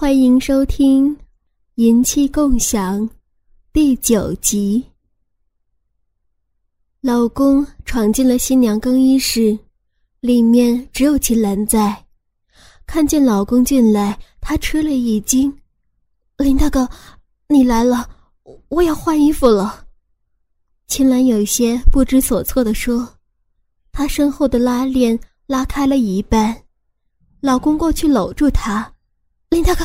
欢迎收听《银器共享》第九集。老公闯进了新娘更衣室，里面只有秦岚在。看见老公进来，她吃了一惊：“林大哥，你来了，我要换衣服了。”秦岚有些不知所措地说：“她身后的拉链拉开了一半。”老公过去搂住她。林大哥，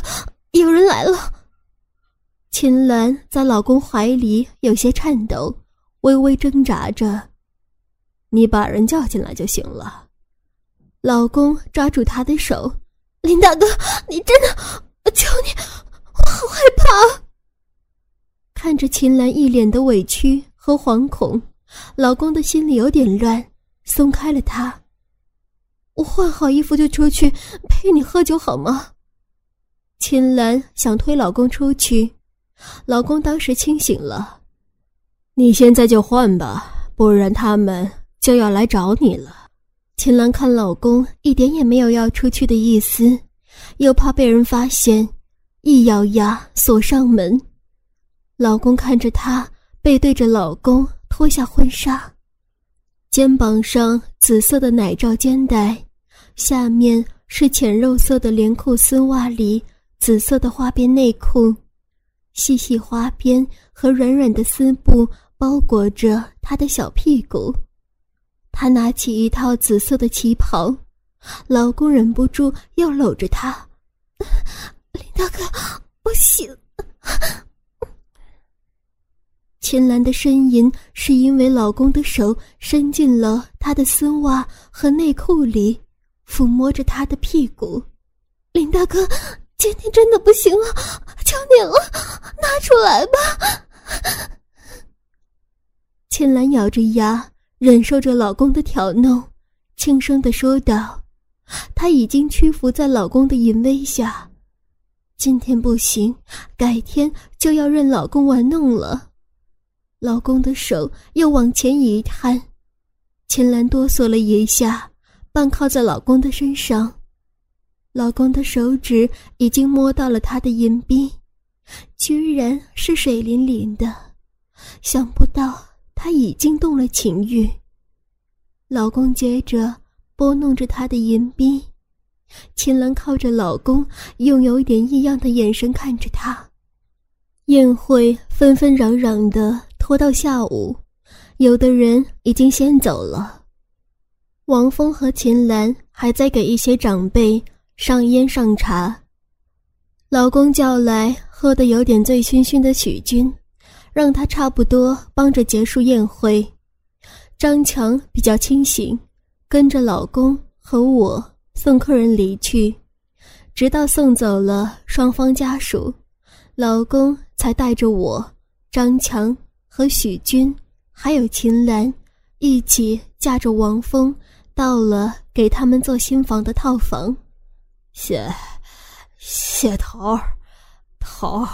有人来了。秦岚在老公怀里有些颤抖，微微挣扎着。你把人叫进来就行了。老公抓住她的手，林大哥，你真的，我求你，我好害怕。看着秦岚一脸的委屈和惶恐，老公的心里有点乱，松开了她。我换好衣服就出去陪你喝酒好吗？秦岚想推老公出去，老公当时清醒了。你现在就换吧，不然他们就要来找你了。秦岚看老公一点也没有要出去的意思，又怕被人发现，一咬牙锁上门。老公看着她背对着老公脱下婚纱，肩膀上紫色的奶罩肩带，下面是浅肉色的连裤丝袜里。紫色的花边内裤，细细花边和软软的丝布包裹着她的小屁股。她拿起一套紫色的旗袍，老公忍不住又搂着她。林大哥，不行！秦岚的呻吟是因为老公的手伸进了她的丝袜和内裤里，抚摸着她的屁股。林大哥。今天真的不行了，求你了，拿出来吧！秦岚咬着牙，忍受着老公的挑弄，轻声的说道：“她已经屈服在老公的淫威下，今天不行，改天就要任老公玩弄了。”老公的手又往前一探，秦岚哆嗦了一下，半靠在老公的身上。老公的手指已经摸到了她的银币，居然是水灵灵的，想不到他已经动了情欲。老公接着拨弄着她的银币，秦岚靠着老公，用有一点异样的眼神看着他。宴会纷纷攘攘的拖到下午，有的人已经先走了。王峰和秦岚还在给一些长辈。上烟上茶，老公叫来喝得有点醉醺醺的许军，让他差不多帮着结束宴会。张强比较清醒，跟着老公和我送客人离去，直到送走了双方家属，老公才带着我、张强和许军，还有秦岚，一起驾着王峰到了给他们做新房的套房。谢，谢头儿，头儿。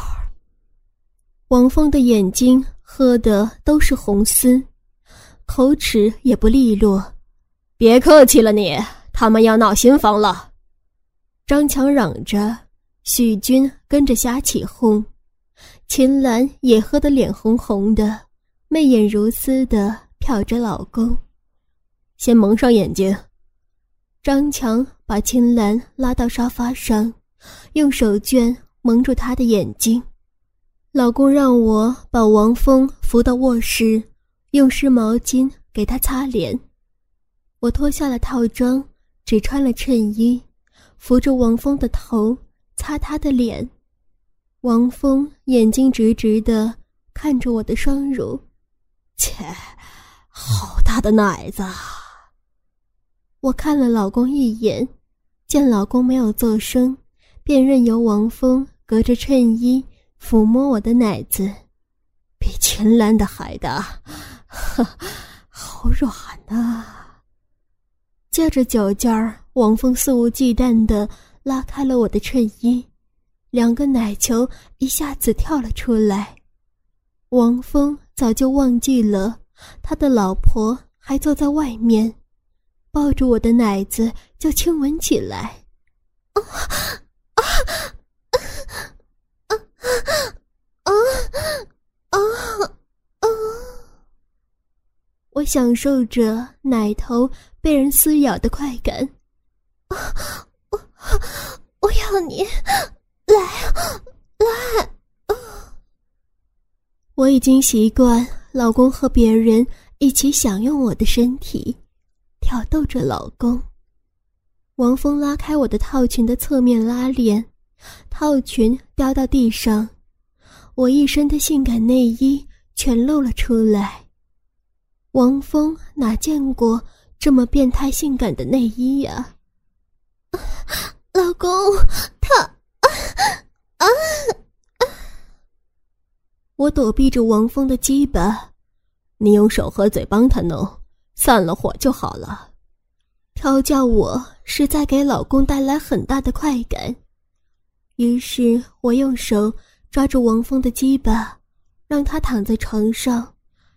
王峰的眼睛喝的都是红丝，口齿也不利落。别客气了，你他们要闹新房了。张强嚷着，许军跟着瞎起哄，秦岚也喝得脸红红的，媚眼如丝的瞟着老公。先蒙上眼睛。张强。把青兰拉到沙发上，用手绢蒙住她的眼睛。老公让我把王峰扶到卧室，用湿毛巾给他擦脸。我脱下了套装，只穿了衬衣，扶着王峰的头，擦他的脸。王峰眼睛直直的看着我的双乳，切，好大的奶子！我看了老公一眼。见老公没有作声，便任由王峰隔着衬衣抚摸我的奶子，比秦岚的还大，好软呐！借着酒劲儿，王峰肆无忌惮地拉开了我的衬衣，两个奶球一下子跳了出来。王峰早就忘记了他的老婆还坐在外面。抱住我的奶子就亲吻起来。啊啊啊啊啊啊！我享受着奶头被人撕咬的快感。我我要你来来、啊！我已经习惯老公和别人一起享用我的身体，挑逗着老公。王峰拉开我的套裙的侧面拉链，套裙掉到地上，我一身的性感内衣全露了出来。王峰哪见过这么变态性感的内衣呀？老公，他啊啊！我躲避着王峰的鸡巴，你用手和嘴帮他弄，散了火就好了。调教我是在给老公带来很大的快感，于是我用手抓住王峰的鸡巴，让他躺在床上，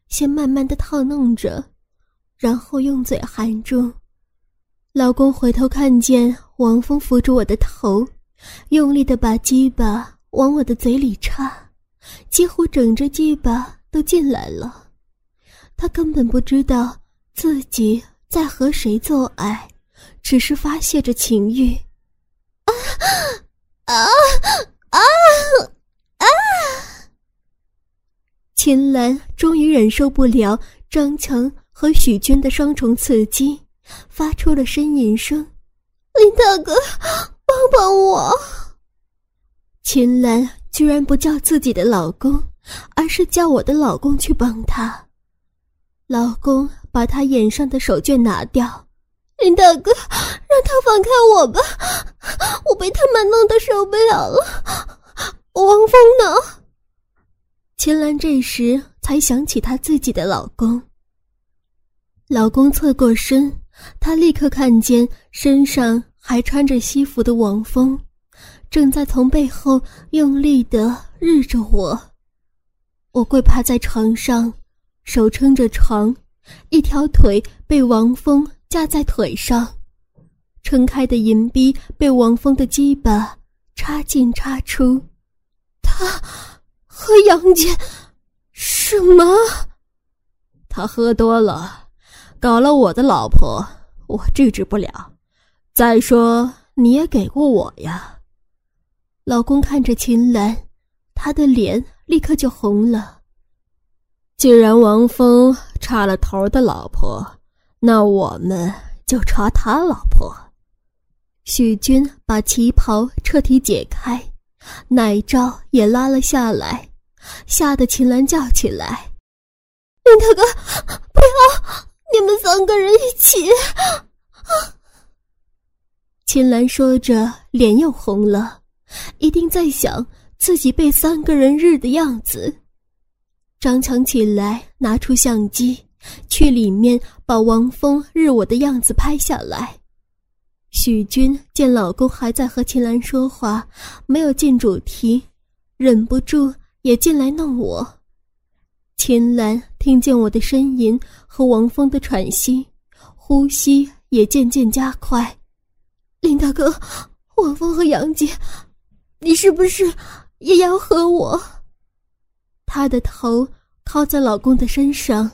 先慢慢的套弄着，然后用嘴含住。老公回头看见王峰扶住我的头，用力的把鸡巴往我的嘴里插，几乎整只鸡巴都进来了。他根本不知道自己。在和谁做爱，只是发泄着情欲。啊啊啊啊！秦岚终于忍受不了张强和许军的双重刺激，发出了呻吟声：“林大哥，帮帮我！”秦岚居然不叫自己的老公，而是叫我的老公去帮她。老公。把他眼上的手绢拿掉，林大哥，让他放开我吧，我被他们弄得受不了了。王峰呢？秦岚这时才想起她自己的老公。老公侧过身，她立刻看见身上还穿着西服的王峰，正在从背后用力的日着我。我跪趴在床上，手撑着床。一条腿被王峰架在腿上，撑开的银币被王峰的鸡巴插进插出。他和杨戬什么？他喝多了，搞了我的老婆，我制止不了。再说你也给过我呀。老公看着秦岚，他的脸立刻就红了。既然王峰插了头的老婆，那我们就插他老婆。许军把旗袍彻底解开，奶罩也拉了下来，吓得秦岚叫起来：“林大哥，不要！你们三个人一起！”秦岚说着，脸又红了，一定在想自己被三个人日的样子。张强起来，拿出相机，去里面把王峰日我的样子拍下来。许军见老公还在和秦岚说话，没有进主题，忍不住也进来弄我。秦岚听见我的呻吟和王峰的喘息，呼吸也渐渐加快。林大哥，王峰和杨姐，你是不是也要和我？他的头靠在老公的身上，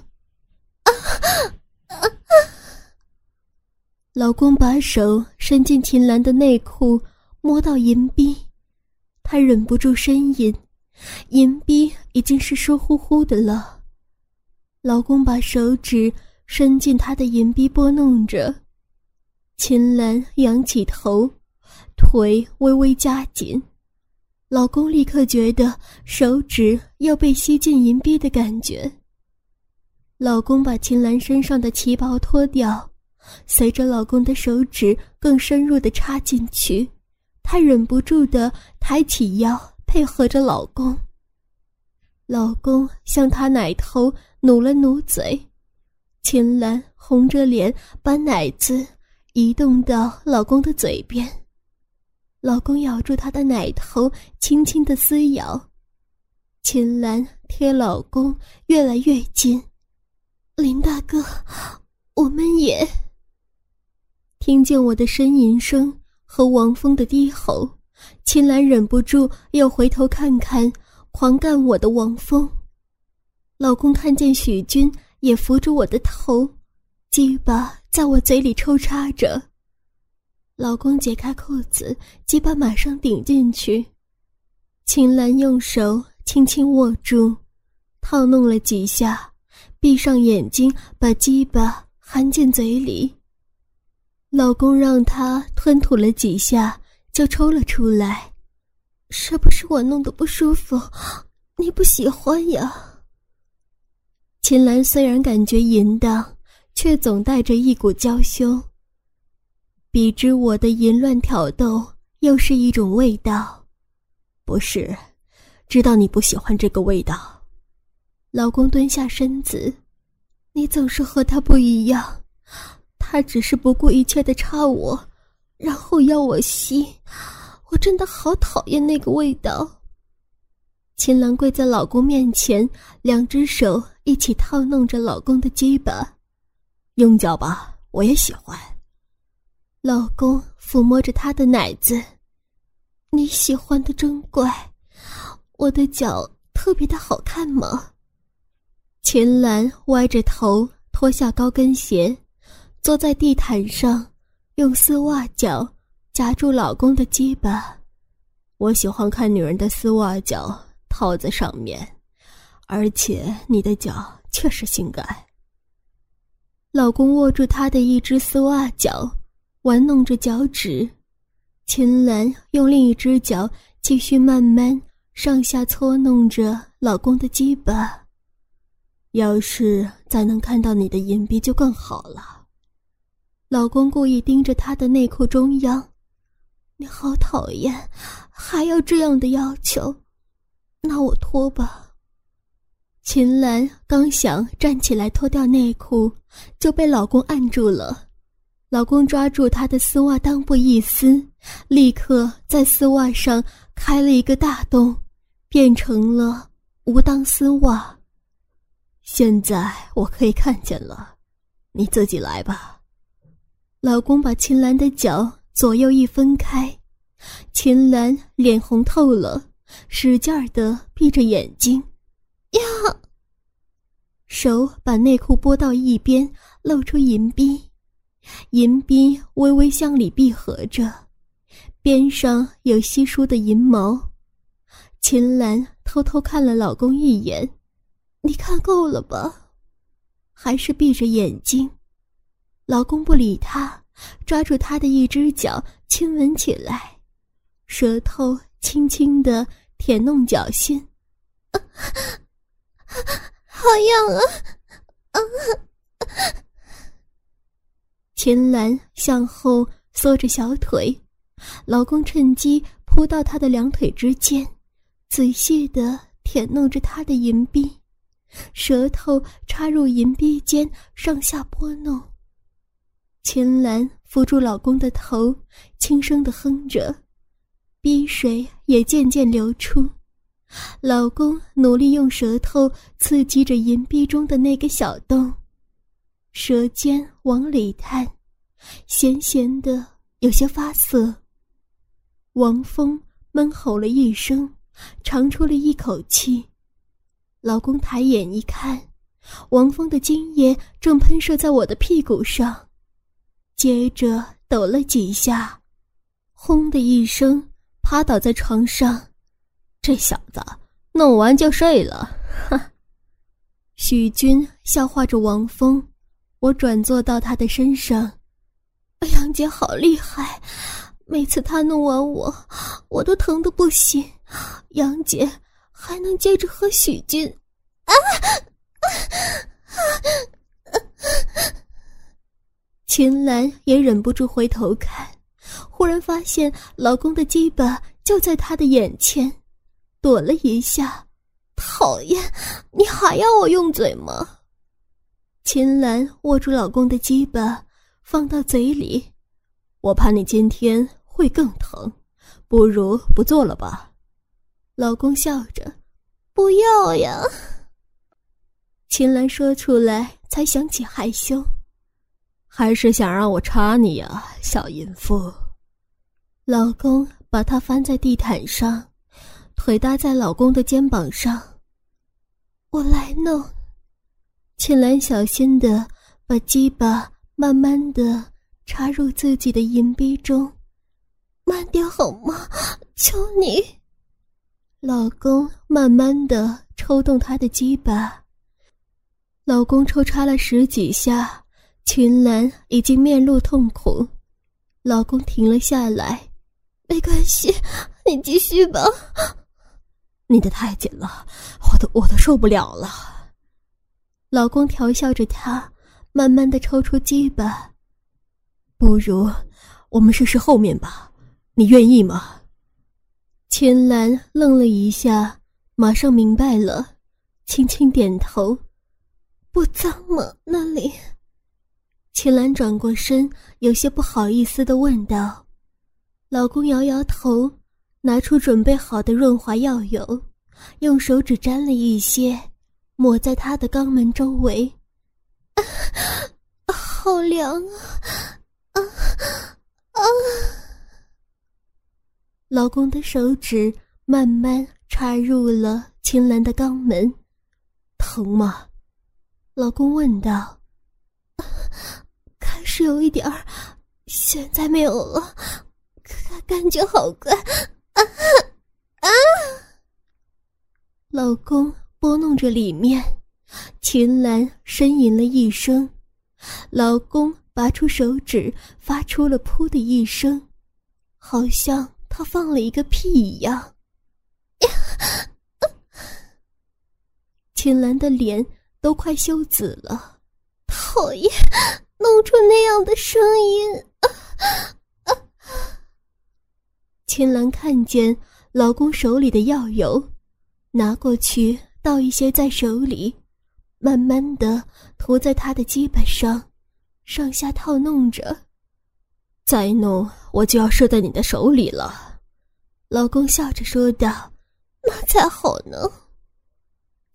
老公把手伸进秦岚的内裤，摸到银币，他忍不住呻吟，银币已经是湿乎乎的了。老公把手指伸进她的银币，拨弄着，秦岚仰起头，腿微微夹紧。老公立刻觉得手指要被吸进银币的感觉。老公把秦岚身上的旗袍脱掉，随着老公的手指更深入的插进去，她忍不住的抬起腰，配合着老公。老公向她奶头努了努嘴，秦岚红着脸把奶子移动到老公的嘴边。老公咬住她的奶头，轻轻的撕咬。秦岚贴老公越来越近。林大哥，我们也听见我的呻吟声和王峰的低吼。秦岚忍不住又回头看看狂干我的王峰。老公看见许军也扶住我的头，鸡巴在我嘴里抽插着。老公解开裤子，鸡巴马上顶进去。秦岚用手轻轻握住，套弄了几下，闭上眼睛，把鸡巴含进嘴里。老公让她吞吐了几下，就抽了出来。是不是我弄得不舒服？你不喜欢呀？秦岚虽然感觉淫荡，却总带着一股娇羞。比之我的淫乱挑逗，又是一种味道。不是，知道你不喜欢这个味道。老公蹲下身子，你总是和他不一样。他只是不顾一切的插我，然后要我吸。我真的好讨厌那个味道。秦岚跪在老公面前，两只手一起套弄着老公的鸡巴，用脚吧，我也喜欢。老公抚摸着她的奶子，你喜欢的真怪，我的脚特别的好看吗？秦岚歪着头脱下高跟鞋，坐在地毯上，用丝袜脚夹住老公的鸡巴。我喜欢看女人的丝袜脚。套在上面，而且你的脚确实性感。老公握住她的一只丝袜脚，玩弄着脚趾。秦岚用另一只脚继续慢慢上下搓弄着老公的鸡巴。要是再能看到你的银币就更好了。老公故意盯着她的内裤中央，你好讨厌，还要这样的要求。那我脱吧。秦岚刚想站起来脱掉内裤，就被老公按住了。老公抓住她的丝袜裆部一撕，立刻在丝袜上开了一个大洞，变成了无裆丝袜。现在我可以看见了，你自己来吧。老公把秦岚的脚左右一分开，秦岚脸红透了。使劲儿的闭着眼睛，呀！手把内裤拨到一边，露出银币，银币微微向里闭合着，边上有稀疏的银毛。秦岚偷偷看了老公一眼，你看够了吧？还是闭着眼睛。老公不理她，抓住她的一只脚亲吻起来，舌头轻轻的。舔弄脚心，好痒啊！啊！秦岚向后缩着小腿，老公趁机扑到她的两腿之间，仔细地舔弄着她的银币，舌头插入银币间上下拨弄。秦岚扶住老公的头，轻声地哼着。鼻水也渐渐流出，老公努力用舌头刺激着银币中的那个小洞，舌尖往里探，咸咸的，有些发涩。王峰闷吼了一声，长出了一口气。老公抬眼一看，王峰的精液正喷射在我的屁股上，接着抖了几下，轰的一声。趴倒在床上，这小子弄完就睡了。哈，许军笑话着王峰。我转坐到他的身上，杨姐好厉害，每次他弄完我，我都疼得不行。杨姐还能接着和许军。啊！秦岚也忍不住回头看。忽然发现老公的鸡巴就在她的眼前，躲了一下。讨厌，你还要我用嘴吗？秦岚握住老公的鸡巴，放到嘴里。我怕你今天会更疼，不如不做了吧。老公笑着，不要呀。秦岚说出来，才想起害羞。还是想让我插你呀，小淫妇。老公把她翻在地毯上，腿搭在老公的肩膀上。我来弄。秦岚小心的把鸡巴慢慢的插入自己的银币中，慢点好吗？求你！老公慢慢的抽动他的鸡巴，老公抽插了十几下，秦岚已经面露痛苦，老公停了下来，没关系，你继续吧。你的太紧了，我都我都受不了了。老公调笑着，他慢慢的抽出鸡巴。不如我们试试后面吧，你愿意吗？秦岚愣了一下，马上明白了，轻轻点头。不脏吗？那里？秦岚转过身，有些不好意思的问道。老公摇摇头，拿出准备好的润滑药油，用手指沾了一些。抹在他的肛门周围，好凉啊！啊啊！老公的手指慢慢插入了秦岚的肛门，疼吗？老公问道。开始有一点儿，现在没有了，感感觉好怪啊啊！老公。拨弄着里面，秦岚呻吟了一声，老公拔出手指，发出了“噗”的一声，好像他放了一个屁一样。秦岚的脸都快羞紫了，讨厌，弄出那样的声音。秦岚看见老公手里的药油，拿过去。倒一些在手里，慢慢的涂在他的鸡巴上，上下套弄着。再弄，我就要射在你的手里了。老公笑着说道：“那才好呢。”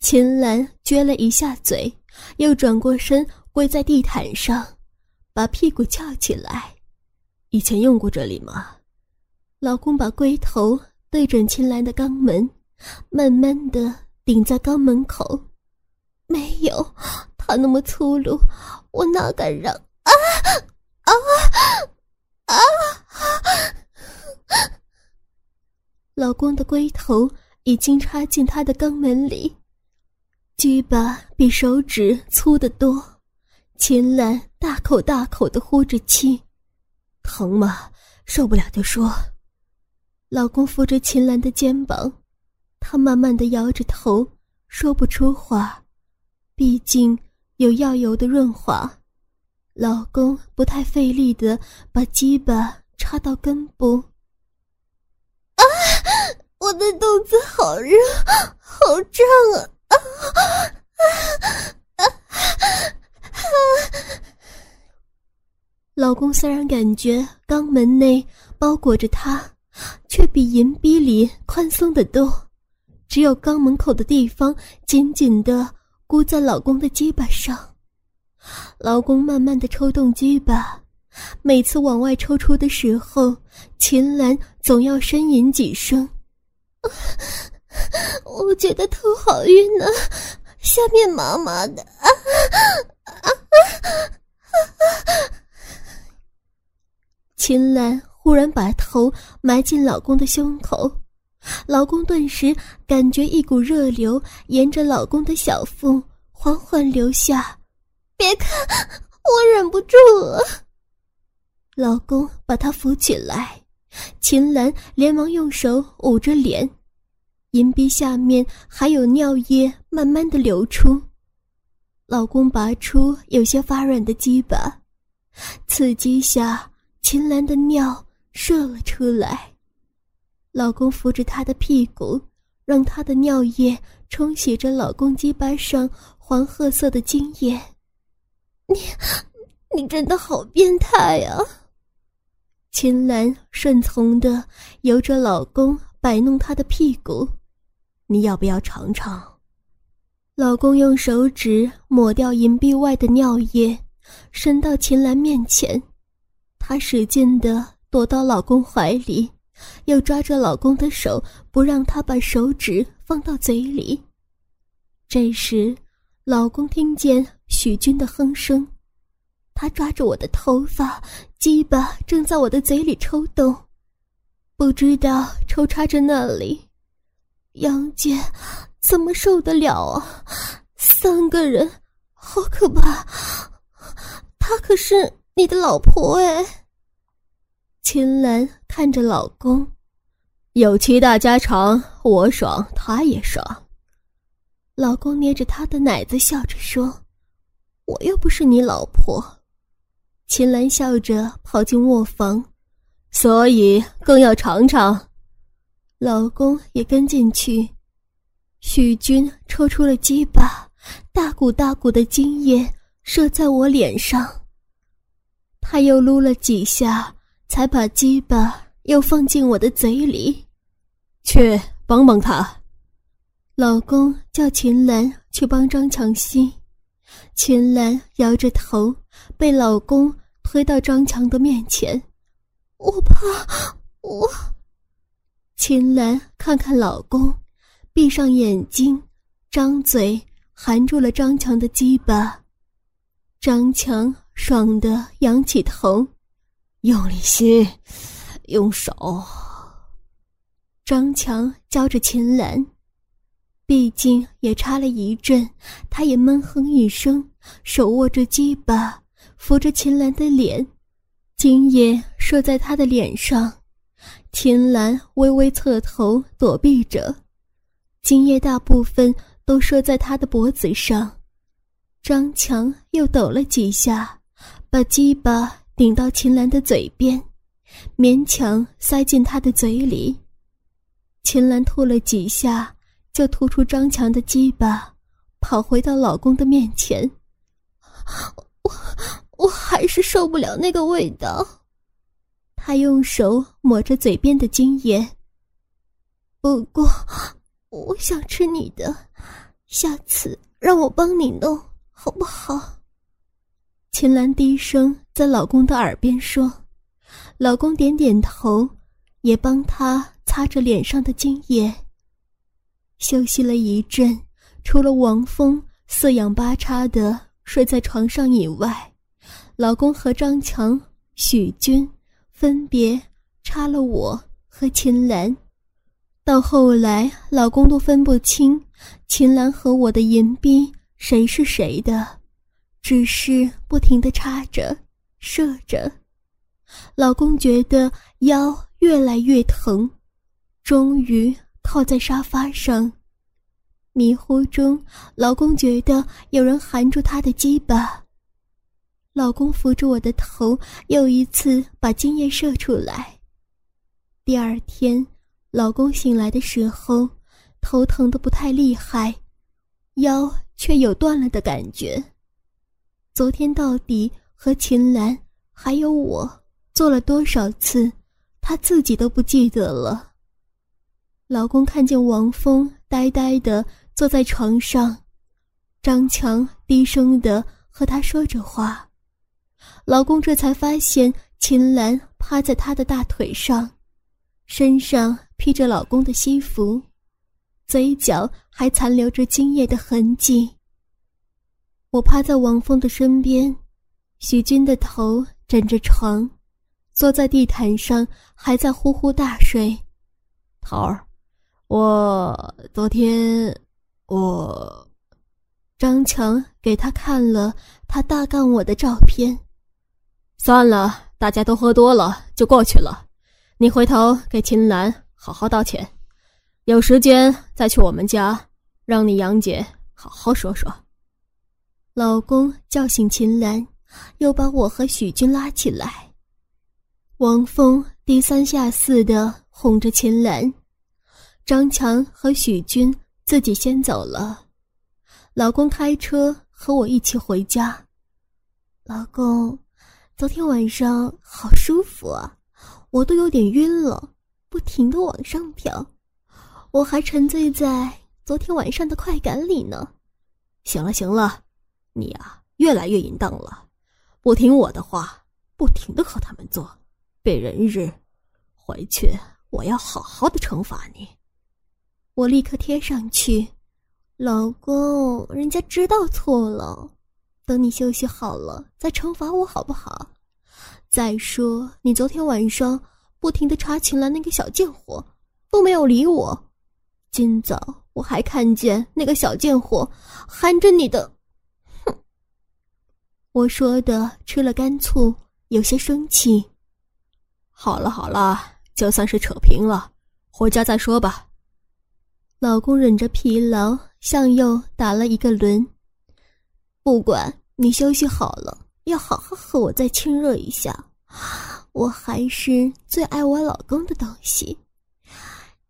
秦岚撅了一下嘴，又转过身跪在地毯上，把屁股翘起来。以前用过这里吗？老公把龟头对准秦岚的肛门，慢慢的。顶在肛门口，没有，他那么粗鲁，我哪敢让？啊啊啊！老公的龟头已经插进他的肛门里，鸡巴比手指粗得多。秦岚大口大口的呼着气，疼吗？受不了就说。老公扶着秦岚的肩膀。他慢慢的摇着头，说不出话，毕竟有药油的润滑。老公不太费力的把鸡巴插到根部。啊，我的肚子好热，好胀啊！啊啊啊！老公虽然感觉肛门内包裹着他，却比银逼里宽松的多。只有肛门口的地方紧紧的箍在老公的鸡巴上，老公慢慢的抽动鸡巴，每次往外抽出的时候，秦岚总要呻吟几声。我觉得头好晕呢，下面麻麻的。秦岚忽然把头埋进老公的胸口。老公顿时感觉一股热流沿着老公的小腹缓缓流下，别看，我忍不住了。老公把她扶起来，秦岚连忙用手捂着脸，银鼻下面还有尿液慢慢的流出。老公拔出有些发软的鸡巴，刺激下，秦岚的尿射了出来。老公扶着她的屁股，让她的尿液冲洗着老公鸡巴上黄褐色的精液。你，你真的好变态啊！秦岚顺从的由着老公摆弄她的屁股，你要不要尝尝？老公用手指抹掉银币外的尿液，伸到秦岚面前，她使劲的躲到老公怀里。又抓着老公的手，不让他把手指放到嘴里。这时，老公听见许军的哼声。他抓着我的头发，鸡巴正在我的嘴里抽动，不知道抽插着那里。杨姐，怎么受得了啊？三个人，好可怕！她可是你的老婆哎。秦岚看着老公，有七大家长，我爽，他也爽。老公捏着她的奶子，笑着说：“我又不是你老婆。”秦岚笑着跑进卧房，所以更要尝尝。老公也跟进去。许军抽出了鸡巴，大股大股的精液射在我脸上。他又撸了几下，才把鸡巴又放进我的嘴里。去帮帮他。老公叫秦岚去帮张强吸。秦岚摇着头。被老公推到张强的面前，我怕我。秦岚看看老公，闭上眼睛，张嘴含住了张强的鸡巴。张强爽的仰起头，用力吸，用手。张强教着秦岚，毕竟也插了一阵，他也闷哼一声，手握着鸡巴。扶着秦岚的脸，精液射在她的脸上，秦岚微微侧头躲避着，精液大部分都射在他的脖子上。张强又抖了几下，把鸡巴顶到秦岚的嘴边，勉强塞进她的嘴里。秦岚吐了几下，就吐出张强的鸡巴，跑回到老公的面前。我。我还是受不了那个味道。他用手抹着嘴边的精液。不过，我想吃你的，下次让我帮你弄好不好？秦岚低声在老公的耳边说。老公点点头，也帮他擦着脸上的精液。休息了一阵，除了王峰四仰八叉的睡在床上以外。老公和张强、许军分别插了我和秦岚，到后来老公都分不清秦岚和我的银币谁是谁的，只是不停的插着、射着。老公觉得腰越来越疼，终于靠在沙发上，迷糊中，老公觉得有人含住他的鸡巴。老公扶着我的头，又一次把精液射出来。第二天，老公醒来的时候，头疼的不太厉害，腰却有断了的感觉。昨天到底和秦岚还有我做了多少次，他自己都不记得了。老公看见王峰呆呆的坐在床上，张强低声的和他说着话。老公这才发现秦岚趴在他的大腿上，身上披着老公的西服，嘴角还残留着精液的痕迹。我趴在王峰的身边，许军的头枕着床，坐在地毯上还在呼呼大睡。桃儿，我昨天我张强给他看了他大干我的照片。算了，大家都喝多了，就过去了。你回头给秦岚好好道歉，有时间再去我们家，让你杨姐好好说说。老公叫醒秦岚，又把我和许军拉起来。王峰低三下四的哄着秦岚，张强和许军自己先走了。老公开车和我一起回家。老公。昨天晚上好舒服啊，我都有点晕了，不停的往上飘，我还沉醉在昨天晚上的快感里呢。行了行了，你呀越来越淫荡了，不听我的话，不停的和他们做，被人日，回去我要好好的惩罚你。我立刻贴上去，老公，人家知道错了。等你休息好了再惩罚我好不好？再说你昨天晚上不停的查寝了那个小贱货，都没有理我。今早我还看见那个小贱货含着你的，我说的吃了干醋，有些生气。好了好了，就算是扯平了，回家再说吧。老公忍着疲劳向右打了一个轮。不管你休息好了，要好好和我再亲热一下。我还是最爱我老公的东西，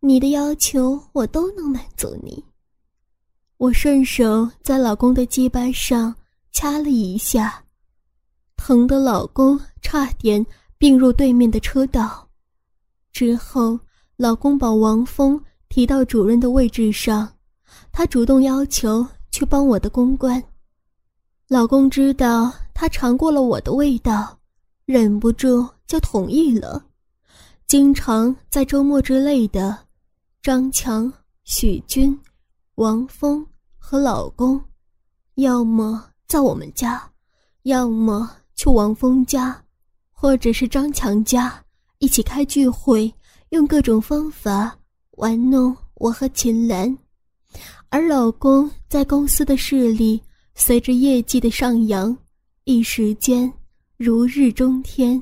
你的要求我都能满足你。我顺手在老公的鸡巴上掐了一下，疼的老公差点并入对面的车道。之后，老公把王峰提到主任的位置上，他主动要求去帮我的公关。老公知道他尝过了我的味道，忍不住就同意了。经常在周末之类的，张强、许军、王峰和老公，要么在我们家，要么去王峰家，或者是张强家，一起开聚会，用各种方法玩弄我和秦岚。而老公在公司的势力。随着业绩的上扬，一时间如日中天。